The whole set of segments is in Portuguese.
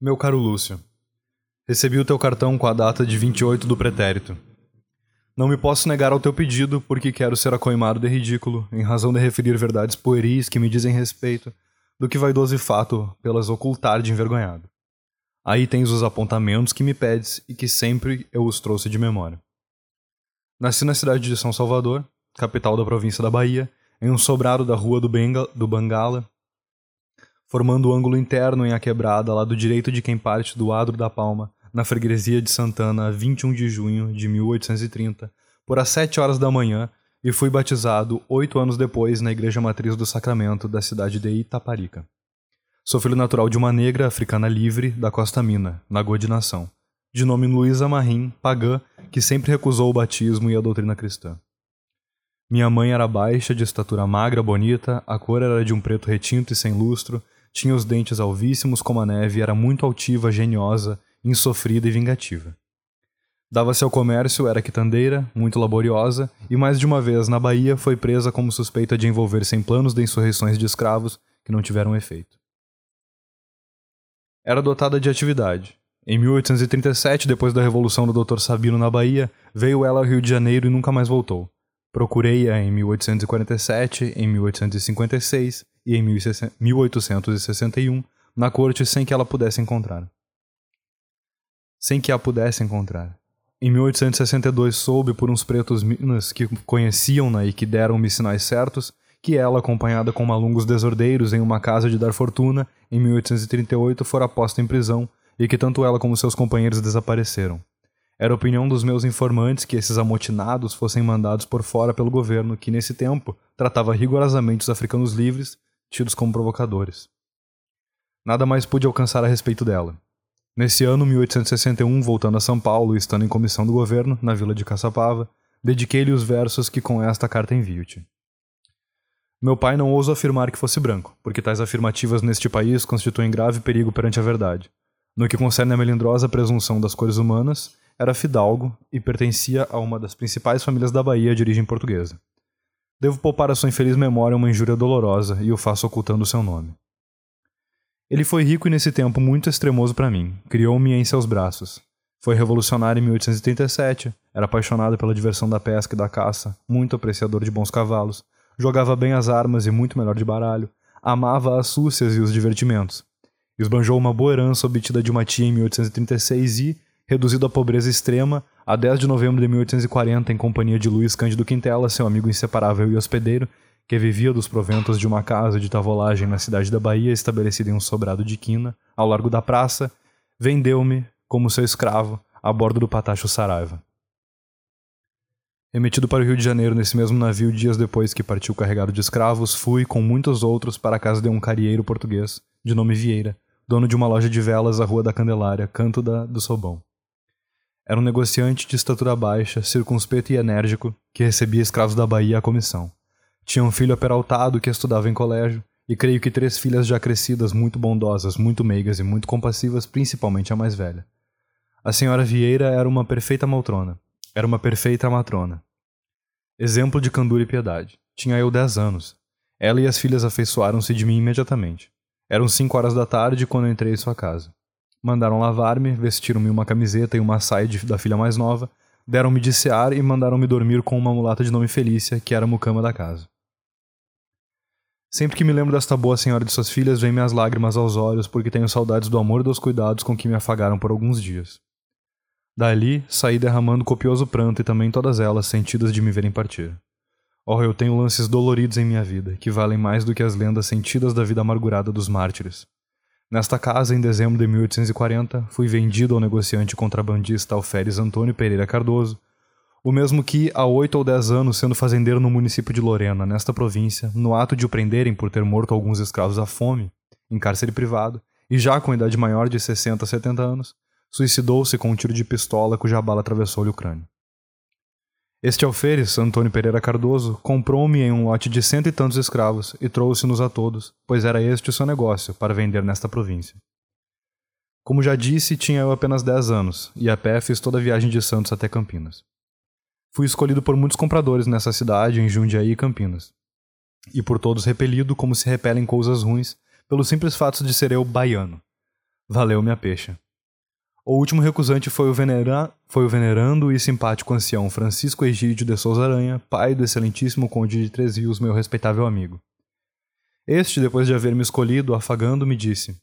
Meu caro Lúcio, recebi o teu cartão com a data de 28 do pretérito. Não me posso negar ao teu pedido, porque quero ser acoimado de ridículo, em razão de referir verdades pueris que me dizem respeito, do que vaidoso e fato pelas ocultar de envergonhado. Aí tens os apontamentos que me pedes e que sempre eu os trouxe de memória. Nasci na cidade de São Salvador, capital da província da Bahia, em um sobrado da rua do, Benga, do Bangala, formando o ângulo interno em a quebrada, lado direito de quem parte do adro da Palma, na freguesia de Santana, 21 de junho de 1830, por às 7 horas da manhã, e fui batizado oito anos depois na Igreja Matriz do Sacramento da cidade de Itaparica. Sou filho natural de uma negra africana livre da Costa Mina, na Nação, de nome Luísa Marim, pagã, que sempre recusou o batismo e a doutrina cristã. Minha mãe era baixa, de estatura magra, bonita, a cor era de um preto retinto e sem lustro, tinha os dentes alvíssimos como a neve era muito altiva, geniosa, insofrida e vingativa. Dava-se ao comércio, era quitandeira, muito laboriosa, e mais de uma vez na Bahia foi presa como suspeita de envolver-se em planos de insurreições de escravos que não tiveram efeito. Era dotada de atividade. Em 1837, depois da Revolução do Dr. Sabino na Bahia, veio ela ao Rio de Janeiro e nunca mais voltou. Procurei-a em 1847, em 1856 e em 1861 na corte sem que ela pudesse encontrar. Sem que a pudesse encontrar. Em 1862 soube por uns pretos minas que conheciam-na e que deram-me sinais certos que ela, acompanhada com malungos desordeiros em uma casa de dar fortuna, em 1838 fora posta em prisão e que tanto ela como seus companheiros desapareceram. Era opinião dos meus informantes que esses amotinados fossem mandados por fora pelo governo, que nesse tempo tratava rigorosamente os africanos livres tidos como provocadores. Nada mais pude alcançar a respeito dela. Nesse ano, 1861, voltando a São Paulo e estando em comissão do governo, na vila de Caçapava, dediquei-lhe os versos que com esta carta envio-te. Meu pai não ouso afirmar que fosse branco, porque tais afirmativas neste país constituem grave perigo perante a verdade. No que concerne a melindrosa presunção das cores humanas, era fidalgo e pertencia a uma das principais famílias da Bahia de origem portuguesa. Devo poupar a sua infeliz memória uma injúria dolorosa e o faço ocultando seu nome. Ele foi rico e nesse tempo muito extremoso para mim. Criou-me em seus braços. Foi revolucionário em 1837, era apaixonado pela diversão da pesca e da caça, muito apreciador de bons cavalos, jogava bem as armas e muito melhor de baralho, amava as súcias e os divertimentos. Esbanjou uma boa herança obtida de uma tia em 1836 e, reduzido à pobreza extrema, a 10 de novembro de 1840, em companhia de Luiz Cândido Quintela, seu amigo inseparável e hospedeiro, que vivia dos proventos de uma casa de tavolagem na cidade da Bahia, estabelecida em um sobrado de quina, ao largo da praça, vendeu-me, como seu escravo, a bordo do Patacho Saraiva. Remetido para o Rio de Janeiro nesse mesmo navio dias depois que partiu carregado de escravos, fui, com muitos outros, para a casa de um carieiro português, de nome Vieira, dono de uma loja de velas à Rua da Candelária, canto da, do Sobão. Era um negociante de estatura baixa, circunspeto e enérgico, que recebia escravos da Bahia à comissão. Tinha um filho aperaltado que estudava em colégio, e creio que três filhas já crescidas, muito bondosas, muito meigas e muito compassivas, principalmente a mais velha. A senhora Vieira era uma perfeita maltrona. Era uma perfeita matrona. Exemplo de candura e piedade. Tinha eu dez anos. Ela e as filhas afeiçoaram-se de mim imediatamente. Eram cinco horas da tarde quando entrei em sua casa. Mandaram lavar-me, vestiram-me uma camiseta e uma saia de, da filha mais nova, deram-me de cear e mandaram-me dormir com uma mulata de nome Felícia, que era a mucama da casa. Sempre que me lembro desta boa senhora de suas filhas, vêm-me as lágrimas aos olhos, porque tenho saudades do amor e dos cuidados com que me afagaram por alguns dias. Dali, saí derramando copioso pranto e também todas elas sentidas de me verem partir. Oh, eu tenho lances doloridos em minha vida, que valem mais do que as lendas sentidas da vida amargurada dos mártires. Nesta casa, em dezembro de 1840, fui vendido ao negociante contrabandista Alferes Antônio Pereira Cardoso, o mesmo que, há oito ou dez anos, sendo fazendeiro no município de Lorena, nesta província, no ato de o prenderem por ter morto alguns escravos à fome, em cárcere privado, e já com idade maior de 60 a 70 anos, suicidou-se com um tiro de pistola cuja bala atravessou-lhe o crânio. Este alferes, Antônio Pereira Cardoso, comprou-me em um lote de cento e tantos escravos e trouxe-nos a todos, pois era este o seu negócio, para vender nesta província. Como já disse, tinha eu apenas dez anos, e a pé fiz toda a viagem de Santos até Campinas. Fui escolhido por muitos compradores nessa cidade, em Jundiaí e Campinas. E por todos repelido, como se repelem coisas ruins, pelo simples fato de ser eu baiano. Valeu minha peixa. O último recusante foi o, venera... foi o venerando e simpático ancião Francisco Egídio de Souza Aranha, pai do excelentíssimo conde de Três Rios, meu respeitável amigo. Este, depois de haver me escolhido, afagando, me disse: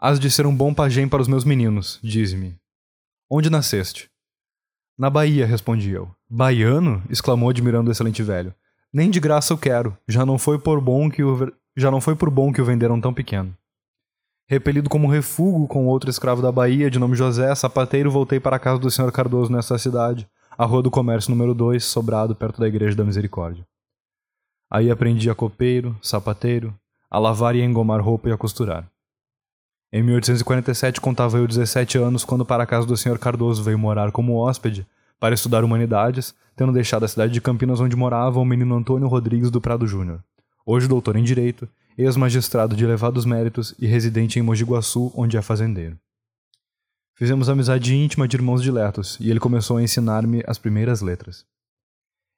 Has de ser um bom pajem para os meus meninos, dize-me. Onde nasceste? Na Bahia, respondi eu. Baiano? exclamou admirando o excelente velho. Nem de graça eu quero. Já não foi por bom que o já não foi por bom que o venderam tão pequeno. Repelido como refúgio com outro escravo da Bahia, de nome José, sapateiro, voltei para a casa do senhor Cardoso nesta cidade, a Rua do Comércio número 2, sobrado perto da Igreja da Misericórdia. Aí aprendi a copeiro, sapateiro, a lavar e a engomar roupa e a costurar. Em 1847 contava eu 17 anos quando para a casa do senhor Cardoso veio morar como hóspede para estudar humanidades, tendo deixado a cidade de Campinas onde morava o menino Antônio Rodrigues do Prado Júnior, hoje doutor em Direito, ex-magistrado de elevados méritos e residente em Mogi Guaçu, onde é fazendeiro. Fizemos amizade íntima de irmãos diletos, e ele começou a ensinar-me as primeiras letras.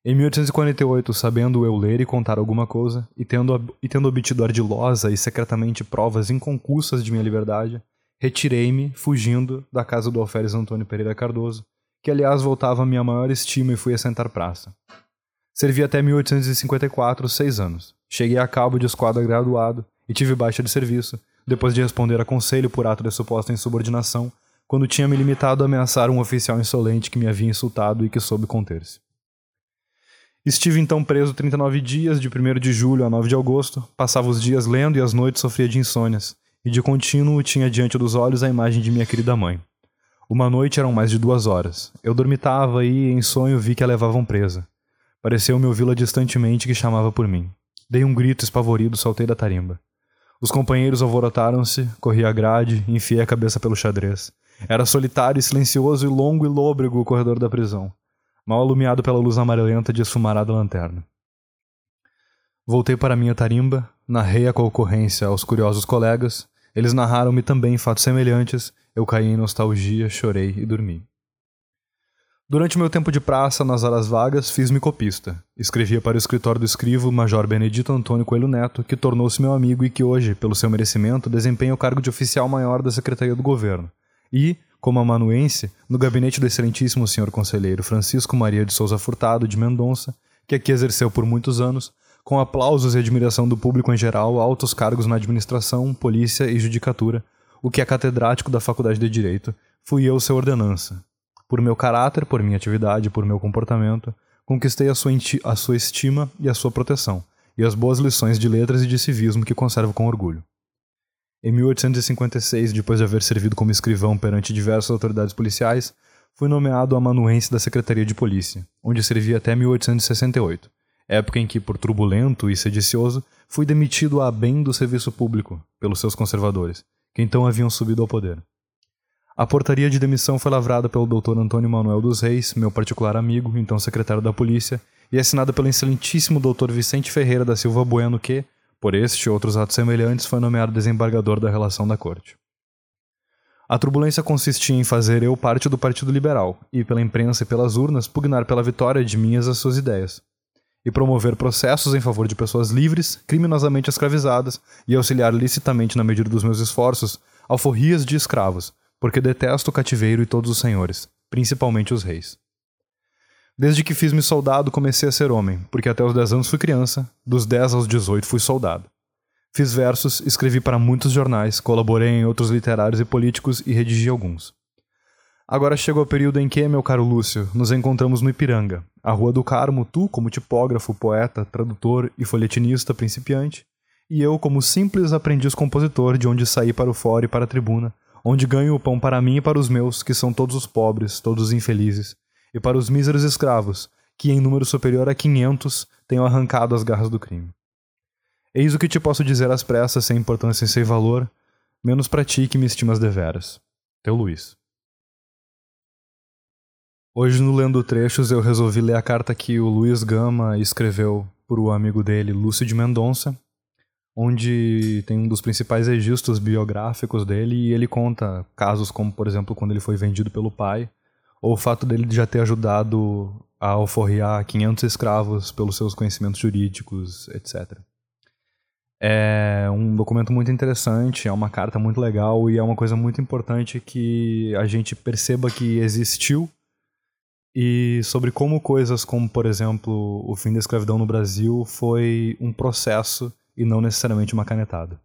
Em 1848, sabendo eu ler e contar alguma coisa, e tendo, e tendo obtido ardilosa e secretamente provas inconcussas de minha liberdade, retirei-me, fugindo, da casa do alferes Antônio Pereira Cardoso, que aliás voltava a minha maior estima e fui assentar praça. Servi até 1854, seis anos. Cheguei a cabo de esquadra graduado e tive baixa de serviço, depois de responder a conselho por ato de suposta insubordinação, quando tinha me limitado a ameaçar um oficial insolente que me havia insultado e que soube conter-se. Estive então preso 39 dias, de 1 de julho a 9 de agosto, passava os dias lendo e as noites sofria de insônias, e de contínuo tinha diante dos olhos a imagem de minha querida mãe. Uma noite eram mais de duas horas. Eu dormitava e, em sonho, vi que a levavam presa. Pareceu-me ouvi-la distantemente que chamava por mim. Dei um grito espavorido, saltei da tarimba. Os companheiros alvorotaram-se, corri a grade, enfiei a cabeça pelo xadrez. Era solitário silencioso e longo e lôbrego o corredor da prisão, mal alumiado pela luz amarelenta de esfumarada lanterna. Voltei para minha tarimba, narrei a ocorrência aos curiosos colegas, eles narraram-me também fatos semelhantes, eu caí em nostalgia, chorei e dormi. Durante meu tempo de praça, nas horas vagas, fiz-me copista. Escrevia para o escritório do escrivo Major Benedito Antônio Coelho Neto, que tornou-se meu amigo e que hoje, pelo seu merecimento, desempenha o cargo de oficial maior da Secretaria do Governo. E, como amanuense, no gabinete do excelentíssimo senhor conselheiro Francisco Maria de Souza Furtado de Mendonça, que aqui exerceu por muitos anos, com aplausos e admiração do público em geral, altos cargos na administração, polícia e judicatura, o que é catedrático da Faculdade de Direito, fui eu seu ordenança, por meu caráter, por minha atividade, por meu comportamento, conquistei a sua, a sua estima e a sua proteção, e as boas lições de letras e de civismo que conservo com orgulho. Em 1856, depois de haver servido como escrivão perante diversas autoridades policiais, fui nomeado amanuense da Secretaria de Polícia, onde servi até 1868, época em que, por turbulento e sedicioso, fui demitido a bem do serviço público pelos seus conservadores, que então haviam subido ao poder. A portaria de demissão foi lavrada pelo Dr. Antônio Manuel dos Reis, meu particular amigo, então secretário da Polícia, e assinada pelo excelentíssimo Dr. Vicente Ferreira da Silva Bueno, que, por este e outros atos semelhantes, foi nomeado desembargador da relação da Corte. A turbulência consistia em fazer eu parte do Partido Liberal e, pela imprensa e pelas urnas, pugnar pela vitória de minhas as suas ideias, e promover processos em favor de pessoas livres, criminosamente escravizadas, e auxiliar licitamente, na medida dos meus esforços, alforrias de escravos, porque detesto o cativeiro e todos os senhores, principalmente os reis. Desde que fiz-me soldado, comecei a ser homem, porque até os 10 anos fui criança, dos 10 aos 18 fui soldado. Fiz versos, escrevi para muitos jornais, colaborei em outros literários e políticos e redigi alguns. Agora chegou o período em que, meu caro Lúcio, nos encontramos no Ipiranga, a Rua do Carmo, tu como tipógrafo, poeta, tradutor e folhetinista principiante, e eu como simples aprendiz compositor de onde saí para o fora e para a tribuna, onde ganho o pão para mim e para os meus, que são todos os pobres, todos os infelizes, e para os míseros escravos, que em número superior a quinhentos tenho arrancado as garras do crime. Eis o que te posso dizer às pressas, sem importância e sem valor, menos para ti que me estimas deveras. Teu Luiz. Hoje, no Lendo Trechos, eu resolvi ler a carta que o Luiz Gama escreveu para o amigo dele, Lúcio de Mendonça, onde tem um dos principais registros biográficos dele e ele conta casos como, por exemplo, quando ele foi vendido pelo pai, ou o fato dele já ter ajudado a alforriar 500 escravos pelos seus conhecimentos jurídicos, etc. É um documento muito interessante, é uma carta muito legal e é uma coisa muito importante que a gente perceba que existiu e sobre como coisas como, por exemplo, o fim da escravidão no Brasil foi um processo e não necessariamente uma canetada.